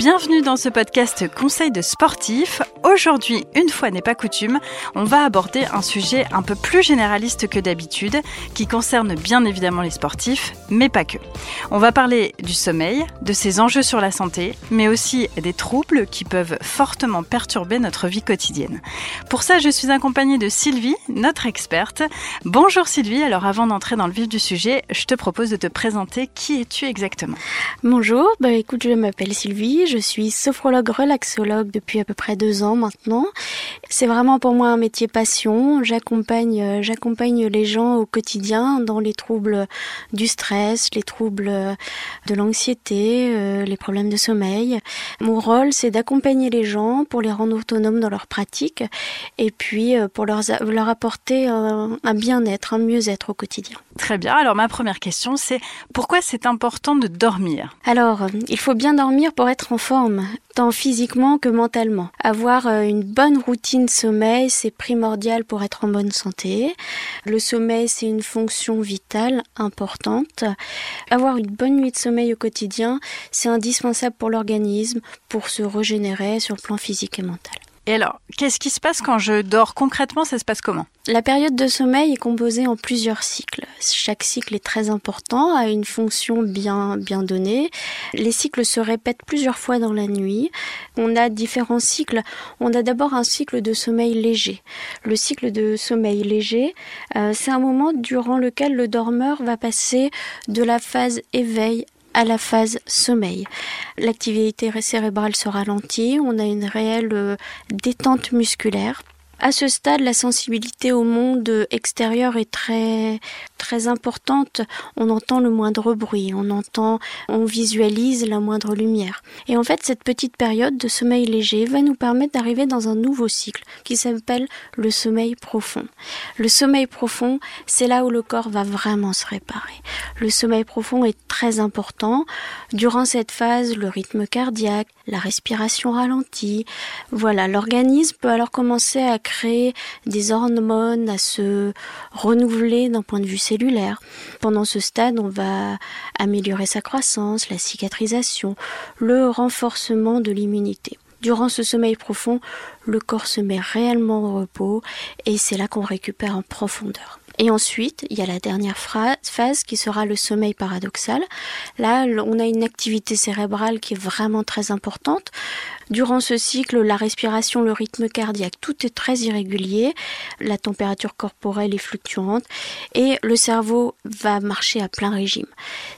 Bienvenue dans ce podcast Conseil de sportif. Aujourd'hui, une fois n'est pas coutume, on va aborder un sujet un peu plus généraliste que d'habitude, qui concerne bien évidemment les sportifs, mais pas que. On va parler du sommeil, de ses enjeux sur la santé, mais aussi des troubles qui peuvent fortement perturber notre vie quotidienne. Pour ça, je suis accompagnée de Sylvie, notre experte. Bonjour Sylvie, alors avant d'entrer dans le vif du sujet, je te propose de te présenter. Qui es-tu exactement Bonjour, bah écoute, je m'appelle Sylvie, je suis sophrologue relaxologue depuis à peu près deux ans maintenant. C'est vraiment pour moi un métier passion. J'accompagne, euh, j'accompagne les gens au quotidien dans les troubles du stress, les troubles de l'anxiété, euh, les problèmes de sommeil. Mon rôle, c'est d'accompagner les gens pour les rendre autonomes dans leur pratique et puis euh, pour leur, leur apporter un, un bien-être, un mieux-être au quotidien. Très bien. Alors ma première question, c'est pourquoi c'est important de dormir? Alors, il faut bien dormir pour être en tant physiquement que mentalement. Avoir euh, une bonne routine sommeil, c'est primordial pour être en bonne santé. Le sommeil, c'est une fonction vitale importante. Avoir une bonne nuit de sommeil au quotidien, c'est indispensable pour l'organisme, pour se régénérer sur le plan physique et mental. Et alors, qu'est-ce qui se passe quand je dors? Concrètement Ça se passe comment? La période de sommeil est composée en plusieurs cycles. Chaque cycle est très important, a une fonction bien, bien donnée. Les cycles se répètent plusieurs fois dans la nuit. On a différents cycles. On a d'abord un cycle de sommeil léger. Le cycle de sommeil léger, euh, c'est un moment durant lequel le dormeur va passer de la phase éveil à la phase sommeil. L'activité cérébrale se ralentit, on a une réelle euh, détente musculaire. À ce stade, la sensibilité au monde extérieur est très très importante. On entend le moindre bruit, on entend, on visualise la moindre lumière. Et en fait, cette petite période de sommeil léger va nous permettre d'arriver dans un nouveau cycle qui s'appelle le sommeil profond. Le sommeil profond, c'est là où le corps va vraiment se réparer. Le sommeil profond est très important. Durant cette phase, le rythme cardiaque, la respiration ralentit. Voilà, l'organisme peut alors commencer à des hormones, à se renouveler d'un point de vue cellulaire. Pendant ce stade, on va améliorer sa croissance, la cicatrisation, le renforcement de l'immunité. Durant ce sommeil profond, le corps se met réellement au repos et c'est là qu'on récupère en profondeur. Et ensuite, il y a la dernière phase qui sera le sommeil paradoxal. Là, on a une activité cérébrale qui est vraiment très importante. Durant ce cycle, la respiration, le rythme cardiaque, tout est très irrégulier, la température corporelle est fluctuante et le cerveau va marcher à plein régime.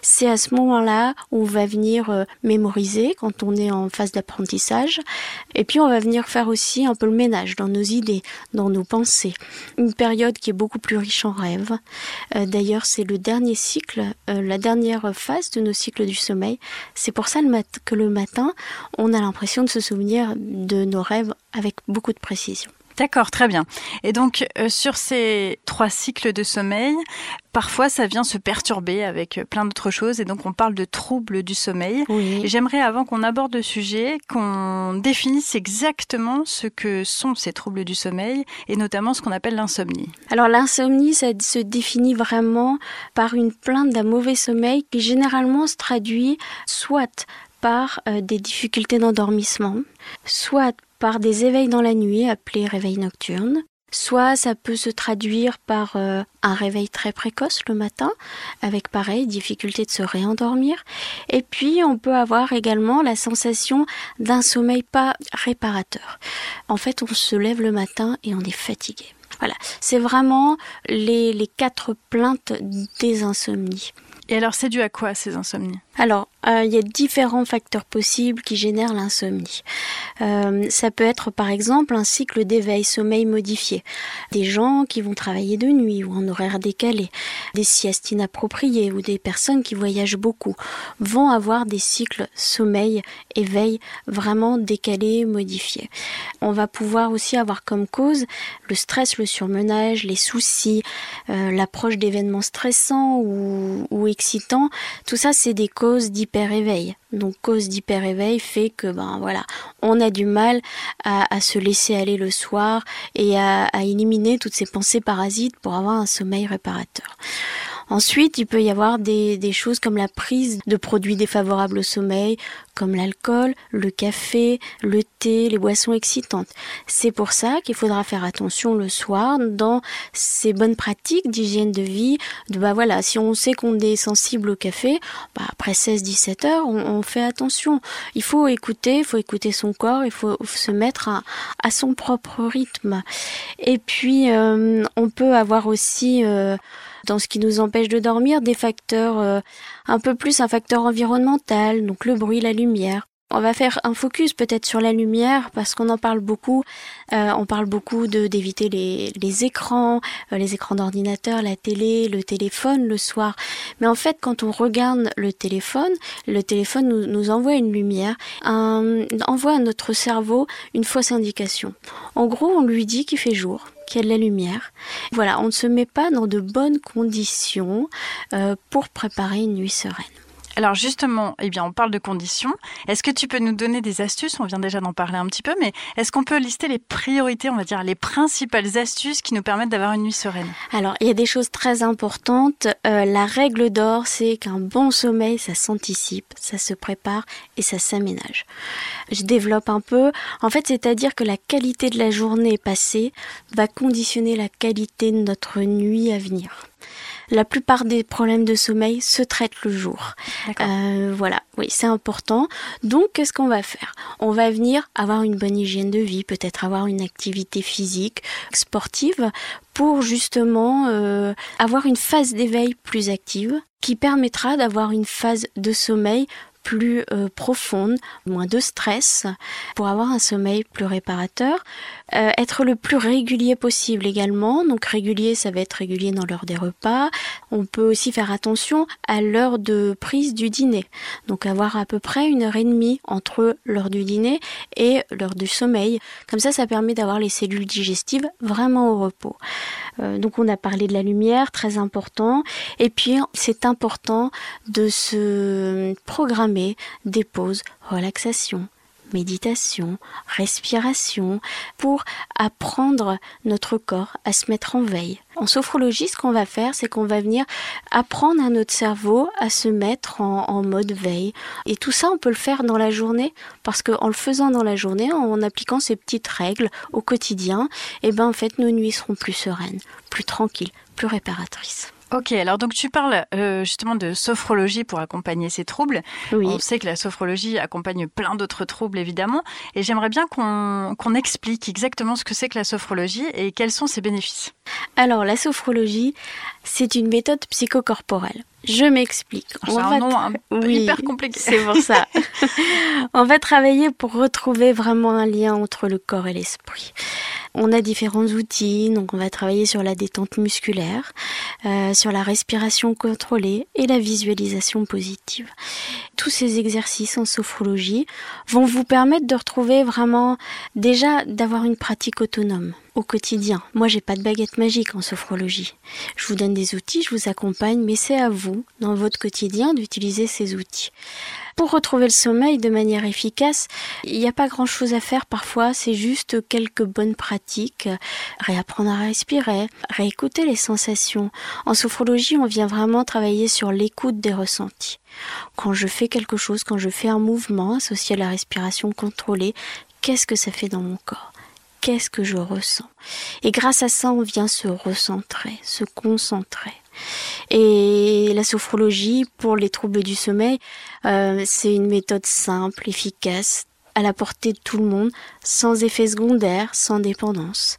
C'est à ce moment-là où on va venir euh, mémoriser quand on est en phase d'apprentissage et puis on va venir faire aussi un peu le ménage dans nos idées, dans nos pensées. Une période qui est beaucoup plus riche en rêves. Euh, d'ailleurs, c'est le dernier cycle, euh, la dernière phase de nos cycles du sommeil. C'est pour ça que le matin, on a l'impression de se souvenir de nos rêves avec beaucoup de précision. D'accord, très bien. Et donc, euh, sur ces trois cycles de sommeil, parfois ça vient se perturber avec euh, plein d'autres choses. Et donc, on parle de troubles du sommeil. Oui. J'aimerais, avant qu'on aborde le sujet, qu'on définisse exactement ce que sont ces troubles du sommeil et notamment ce qu'on appelle l'insomnie. Alors, l'insomnie, ça se définit vraiment par une plainte d'un mauvais sommeil qui généralement se traduit soit par euh, des difficultés d'endormissement, soit par des éveils dans la nuit appelés réveils nocturnes, soit ça peut se traduire par euh, un réveil très précoce le matin, avec pareil, difficulté de se réendormir, et puis on peut avoir également la sensation d'un sommeil pas réparateur. En fait, on se lève le matin et on est fatigué. Voilà, c'est vraiment les, les quatre plaintes des insomnies. Et alors, c'est dû à quoi ces insomnies? Alors, euh, il y a différents facteurs possibles qui génèrent l'insomnie. Euh, ça peut être par exemple un cycle d'éveil sommeil modifié. Des gens qui vont travailler de nuit ou en horaire décalé, des siestes inappropriées ou des personnes qui voyagent beaucoup vont avoir des cycles sommeil éveil vraiment décalés, modifiés. On va pouvoir aussi avoir comme cause le stress, le surmenage, les soucis, euh, l'approche d'événements stressants ou, ou excitants. Tout ça, c'est des causes d'hyper-éveil. Donc cause d'hyper-éveil fait que ben voilà, on a du mal à, se laisser aller le soir et à, éliminer toutes ces pensées parasites pour avoir un sommeil réparateur. Ensuite, il peut y avoir des, des choses comme la prise de produits défavorables au sommeil, comme l'alcool, le café, le thé, les boissons excitantes. C'est pour ça qu'il faudra faire attention le soir dans ces bonnes pratiques d'hygiène de vie. Bah voilà, si on sait qu'on est sensible au café, bah après 16-17 heures, on, fait attention. Il faut écouter, il faut écouter son corps, il faut se mettre à, son propre rythme. Et puis euh, on peut avoir aussi euh, dans ce qui nous empêche de dormir, des facteurs euh, un peu plus un facteur environnemental, donc le bruit, la lumière. On va faire un focus peut-être sur la lumière parce qu'on en parle beaucoup. Euh, on parle beaucoup de d'éviter les, les écrans, euh, les écrans d'ordinateur, la télé, le téléphone le soir. Mais en fait, quand on regarde le téléphone, le téléphone nous, nous envoie une lumière, un, envoie à notre cerveau une fausse indication. En gros, on lui dit qu'il fait jour qu'il y a de la lumière. Voilà, on ne se met pas dans de bonnes conditions euh, pour préparer une nuit sereine. Alors justement, eh bien, on parle de conditions. Est-ce que tu peux nous donner des astuces? On vient déjà d'en parler un petit peu, mais est-ce qu'on peut lister les priorités, on va dire les principales astuces qui nous permettent d'avoir une nuit sereine? Alors, il y a des choses très importantes. Euh, la règle d'or, c'est qu'un bon sommeil, ça s'anticipe, ça se prépare et ça s'aménage. Je développe un peu. En fait, c'est-à-dire que la qualité de la journée passée va conditionner la qualité de notre nuit à venir la plupart des problèmes de sommeil se traitent le jour. Euh, voilà, oui, c'est important. Donc, qu'est-ce qu'on va faire? On va venir avoir une bonne hygiène de vie, peut-être avoir une activité physique, sportive, pour justement euh, avoir une phase d'éveil plus active qui permettra d'avoir une phase de sommeil plus euh, profonde, moins de stress, pour avoir un sommeil plus réparateur. Euh, être le plus régulier possible également. Donc régulier, ça va être régulier dans l'heure des repas. On peut aussi faire attention à l'heure de prise du dîner. Donc avoir à peu près une heure et demie entre l'heure du dîner et l'heure du sommeil. Comme ça, ça permet d'avoir les cellules digestives vraiment au repos. Euh, donc on a parlé de la lumière, très important. Et puis c'est important de se programmer des pauses relaxation, méditation, respiration, pour apprendre notre corps à se mettre en veille. En sophrologie, ce qu'on va faire, c'est qu'on va venir apprendre à notre cerveau à se mettre en, mode veille. Et tout ça, on peut le faire dans la journée, parce qu'en le faisant dans la journée, en appliquant ces petites règles au quotidien, eh ben, en fait, nos nuits seront plus sereines, plus tranquilles, plus réparatrices. Ok, alors donc tu parles euh, justement de sophrologie pour accompagner ces troubles. Oui. On sait que la sophrologie accompagne plein d'autres troubles évidemment, et j'aimerais bien qu'on explique exactement ce que c'est que la sophrologie et quels sont ses bénéfices. Alors la sophrologie, c'est une méthode psychocorporelle. Je m'explique. C'est un nom hyper compliqué. C'est pour ça. on va travailler pour retrouver vraiment un lien entre le corps et l'esprit. On a différents outils, donc on va travailler sur la détente musculaire, euh, sur la respiration contrôlée et la visualisation positive. Tous ces exercices en sophrologie vont vous permettre de retrouver vraiment déjà d'avoir une pratique autonome au quotidien. Moi, j'ai pas de baguette magique en sophrologie. Je vous donne des outils, je vous accompagne, mais c'est à vous, dans votre quotidien, d'utiliser ces outils. Pour retrouver le sommeil de manière efficace, il n'y a pas grand chose à faire parfois, c'est juste quelques bonnes pratiques, réapprendre à respirer, réécouter les sensations. En sophrologie, on vient vraiment travailler sur l'écoute des ressentis. Quand je fais quelque chose, quand je fais un mouvement associé à la respiration contrôlée, qu'est-ce que ça fait dans mon corps? Qu'est-ce que je ressens Et grâce à ça, on vient se recentrer, se concentrer. Et la sophrologie pour les troubles du sommeil, euh, c'est une méthode simple, efficace, à la portée de tout le monde, sans effet secondaire, sans dépendance.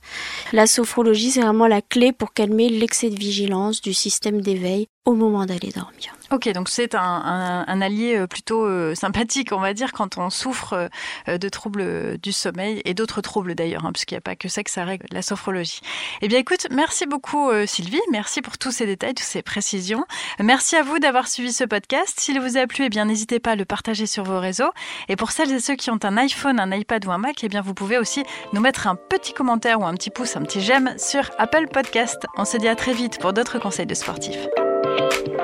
La sophrologie, c'est vraiment la clé pour calmer l'excès de vigilance du système d'éveil au moment d'aller dormir. Ok, donc c'est un, allié euh, plutôt euh, sympathique, on va dire, quand on souffre euh, de troubles du sommeil et d'autres troubles d'ailleurs, hein, puisqu'il n'y a pas que ça que ça règle la sophrologie. Eh bien écoute, merci beaucoup Sylvie, merci pour tous ces détails, toutes ces précisions. Merci à vous d'avoir suivi ce podcast. S'il vous a plu, eh bien n'hésitez pas à le partager sur vos réseaux. Et pour celles et ceux qui ont un iPhone, un iPad ou un Mac, eh bien vous pouvez aussi nous mettre un petit commentaire ou un petit pouce, un petit j'aime sur Apple Podcast. On se dit à très vite pour d'autres conseils de sportifs. you